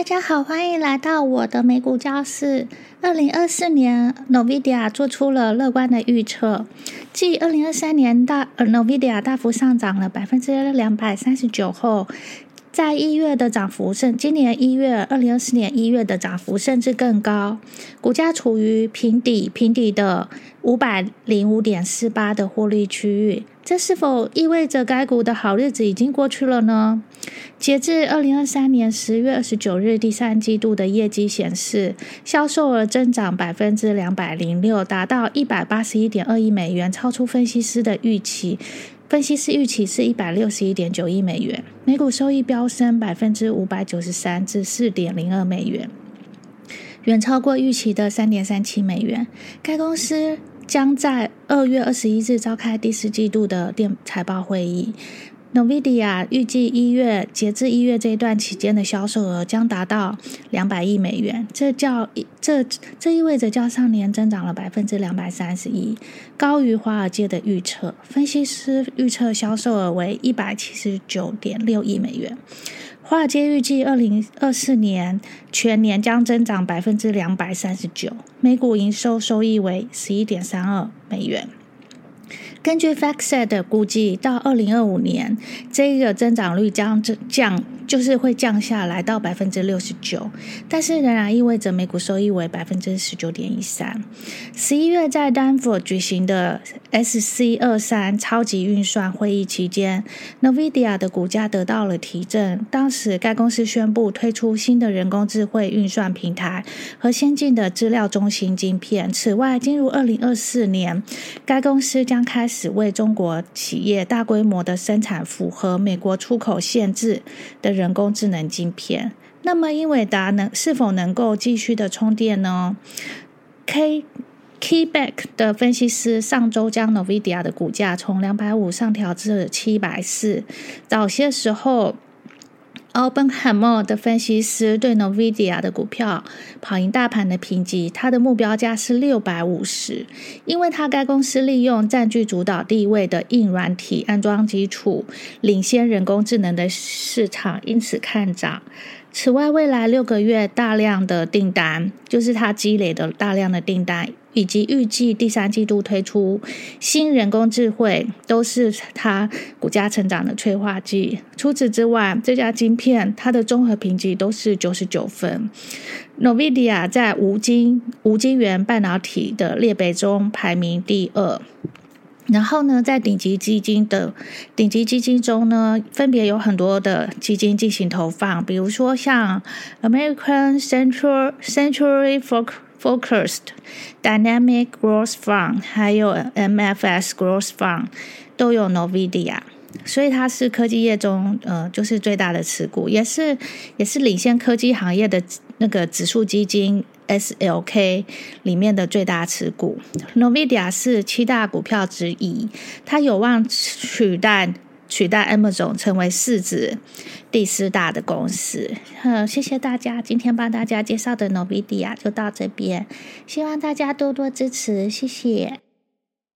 大家好，欢迎来到我的美股教室。二零二四年，Nvidia 做出了乐观的预测，继二零二三年大 Nvidia 大幅上涨了百分之两百三十九后。在一月的涨幅甚，今年一月，二零二四年一月的涨幅甚至更高，股价处于平底平底的五百零五点四八的获利区域，这是否意味着该股的好日子已经过去了呢？截至二零二三年十月二十九日第三季度的业绩显示，销售额增长百分之两百零六，达到一百八十一点二亿美元，超出分析师的预期。分析师预期是一百六十一点九亿美元，每股收益飙升百分之五百九十三至四点零二美元，远超过预期的三点三七美元。该公司将在二月二十一日召开第四季度的电财报会议。NVIDIA 预计一月截至一月这一段期间的销售额将达到两百亿美元，这较这这意味着较上年增长了百分之两百三十一，高于华尔街的预测。分析师预测销售额为一百七十九点六亿美元，华尔街预计二零二四年全年将增长百分之两百三十九，每股营收收益为十一点三二美元。根据 FactSet 的估计，到二零二五年，这个增长率将降。就是会降下来到百分之六十九，但是仍然意味着每股收益为百分之十九点一三。十一月在丹佛举行的 SC 二三超级运算会议期间，NVIDIA 的股价得到了提振。当时该公司宣布推出新的人工智慧运算平台和先进的资料中心晶片。此外，进入二零二四年，该公司将开始为中国企业大规模的生产符合美国出口限制的。人工智能晶片，那么英伟达能是否能够继续的充电呢？K Keyback 的分析师上周将 Nvidia 的股价从两百五上调至七百四，早些时候。奥本海默的分析师对 Nvidia 的股票跑赢大盘的评级，他的目标价是六百五十，因为他该公司利用占据主导地位的硬软体安装基础，领先人工智能的市场，因此看涨。此外，未来六个月大量的订单，就是他积累的大量的订单。以及预计第三季度推出新人工智慧，都是它股价成长的催化剂。除此之外，这家晶片它的综合评级都是九十九分。Nvidia 在无晶无晶圆半导体的列表中排名第二。然后呢，在顶级基金的顶级基金中呢，分别有很多的基金进行投放，比如说像 American Central Century For Focused Dynamic Growth Fund，还有 MFS Growth Fund 都有 Nvidia，所以它是科技业中呃就是最大的持股，也是也是领先科技行业的那个指数基金 SLK 里面的最大持股。Nvidia 是七大股票之一，它有望取代。取代 Amazon 成为市值第四大的公司。嗯，谢谢大家，今天帮大家介绍的 Nvidia 就到这边，希望大家多多支持，谢谢。